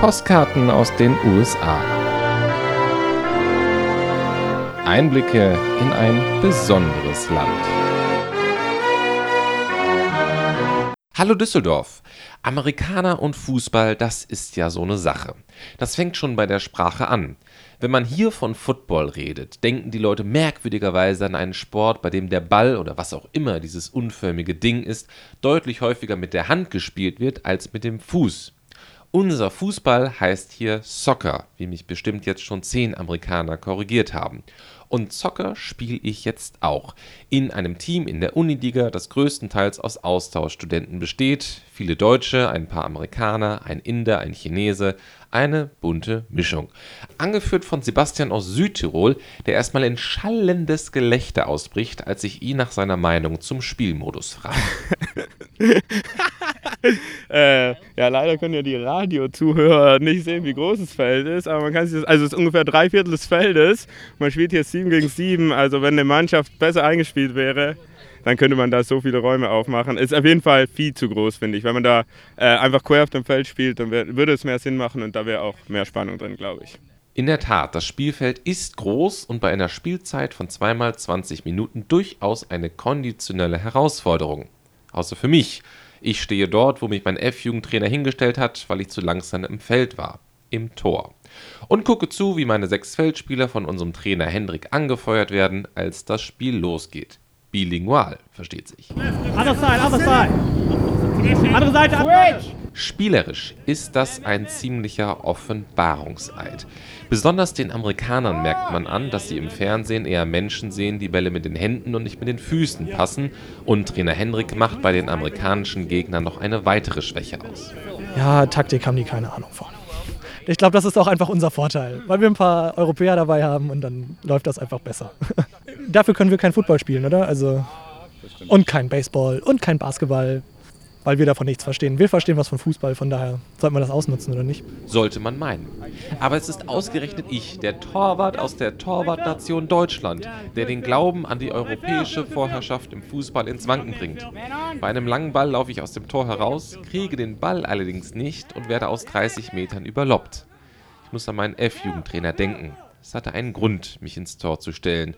Postkarten aus den USA. Einblicke in ein besonderes Land. Hallo Düsseldorf. Amerikaner und Fußball, das ist ja so eine Sache. Das fängt schon bei der Sprache an. Wenn man hier von Football redet, denken die Leute merkwürdigerweise an einen Sport, bei dem der Ball oder was auch immer dieses unförmige Ding ist, deutlich häufiger mit der Hand gespielt wird als mit dem Fuß. Unser Fußball heißt hier Soccer, wie mich bestimmt jetzt schon zehn Amerikaner korrigiert haben. Und Soccer spiele ich jetzt auch. In einem Team in der Uniliga, das größtenteils aus Austauschstudenten besteht. Viele Deutsche, ein paar Amerikaner, ein Inder, ein Chinese. Eine bunte Mischung. Angeführt von Sebastian aus Südtirol, der erstmal in schallendes Gelächter ausbricht, als ich ihn nach seiner Meinung zum Spielmodus frage. äh, ja, leider können ja die Radiozuhörer nicht sehen, wie groß das Feld ist, aber man kann sich das, also es ist ungefähr drei Viertel des Feldes. Man spielt hier 7 gegen 7, also wenn eine Mannschaft besser eingespielt wäre, dann könnte man da so viele Räume aufmachen. Ist auf jeden Fall viel zu groß, finde ich. Wenn man da äh, einfach quer auf dem Feld spielt, dann wär, würde es mehr Sinn machen und da wäre auch mehr Spannung drin, glaube ich. In der Tat, das Spielfeld ist groß und bei einer Spielzeit von zweimal 20 Minuten durchaus eine konditionelle Herausforderung. Außer für mich. Ich stehe dort, wo mich mein F-Jugendtrainer hingestellt hat, weil ich zu langsam im Feld war. Im Tor. Und gucke zu, wie meine sechs Feldspieler von unserem Trainer Hendrik angefeuert werden, als das Spiel losgeht. Bilingual, versteht sich. Other side, other side. Andere Seite, switch! Spielerisch ist das ein ziemlicher Offenbarungseid. Besonders den Amerikanern merkt man an, dass sie im Fernsehen eher Menschen sehen, die Bälle mit den Händen und nicht mit den Füßen passen. Und Trainer Hendrik macht bei den amerikanischen Gegnern noch eine weitere Schwäche aus. Ja, Taktik haben die keine Ahnung von. Ich glaube, das ist auch einfach unser Vorteil, weil wir ein paar Europäer dabei haben und dann läuft das einfach besser. Dafür können wir kein Football spielen, oder? Also und kein Baseball und kein Basketball weil wir davon nichts verstehen. Wir verstehen was von Fußball, von daher sollte man das ausnutzen oder nicht? Sollte man meinen. Aber es ist ausgerechnet ich, der Torwart aus der Torwartnation Deutschland, der den Glauben an die europäische Vorherrschaft im Fußball ins Wanken bringt. Bei einem langen Ball laufe ich aus dem Tor heraus, kriege den Ball allerdings nicht und werde aus 30 Metern überloppt. Ich muss an meinen F-Jugendtrainer denken. Es hatte einen Grund, mich ins Tor zu stellen.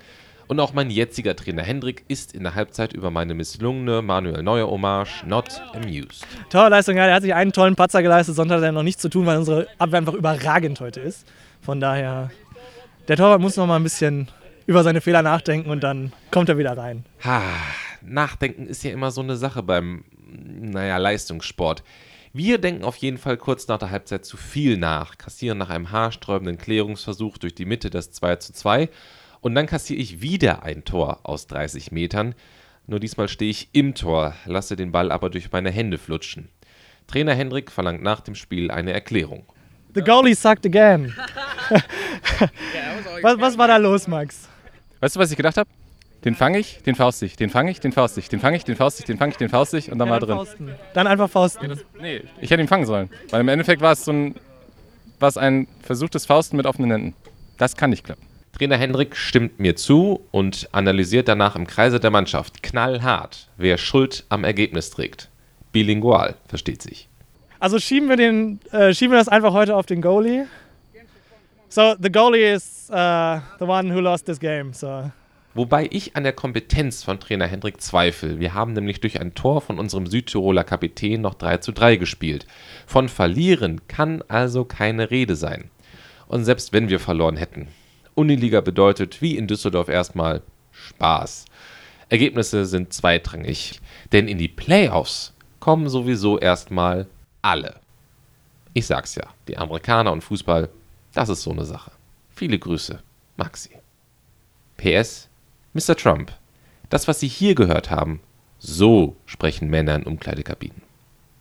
Und auch mein jetziger Trainer Hendrik ist in der Halbzeit über meine misslungene Manuel Neuer Hommage not amused. Torleistung, ja, er hat sich einen tollen Patzer geleistet, sonst hat er noch nichts zu tun, weil unsere Abwehr einfach überragend heute ist. Von daher, der Torwart muss noch mal ein bisschen über seine Fehler nachdenken und dann kommt er wieder rein. Ha, nachdenken ist ja immer so eine Sache beim, naja, Leistungssport. Wir denken auf jeden Fall kurz nach der Halbzeit zu viel nach, kassieren nach einem haarsträubenden Klärungsversuch durch die Mitte das 2 zu 2 und dann kassiere ich wieder ein Tor aus 30 Metern. Nur diesmal stehe ich im Tor, lasse den Ball aber durch meine Hände flutschen. Trainer Hendrik verlangt nach dem Spiel eine Erklärung. The goalie sucked again. was, was war da los, Max? Weißt du, was ich gedacht habe? Den fange ich, den faust ich, den fange ich, den faust ich, den fange ich, den faust ich, den fange ich, den faust ich und dann ja, war drin. Fausten. Dann einfach fausten. Ja, das, nee, ich hätte ihn fangen sollen. Weil im Endeffekt war es so ein, war ein versuchtes Fausten mit offenen Händen. Das kann nicht klappen. Trainer Hendrik stimmt mir zu und analysiert danach im Kreise der Mannschaft knallhart, wer Schuld am Ergebnis trägt. Bilingual, versteht sich. Also schieben wir, den, äh, schieben wir das einfach heute auf den Goalie. So, the goalie is uh, the one who lost this game. So. Wobei ich an der Kompetenz von Trainer Hendrik zweifle. Wir haben nämlich durch ein Tor von unserem Südtiroler Kapitän noch 3 zu 3 gespielt. Von verlieren kann also keine Rede sein. Und selbst wenn wir verloren hätten, Uniliga bedeutet, wie in Düsseldorf erstmal, Spaß. Ergebnisse sind zweitrangig, denn in die Playoffs kommen sowieso erstmal alle. Ich sag's ja, die Amerikaner und Fußball, das ist so eine Sache. Viele Grüße, Maxi. PS, Mr. Trump, das, was Sie hier gehört haben, so sprechen Männer in Umkleidekabinen.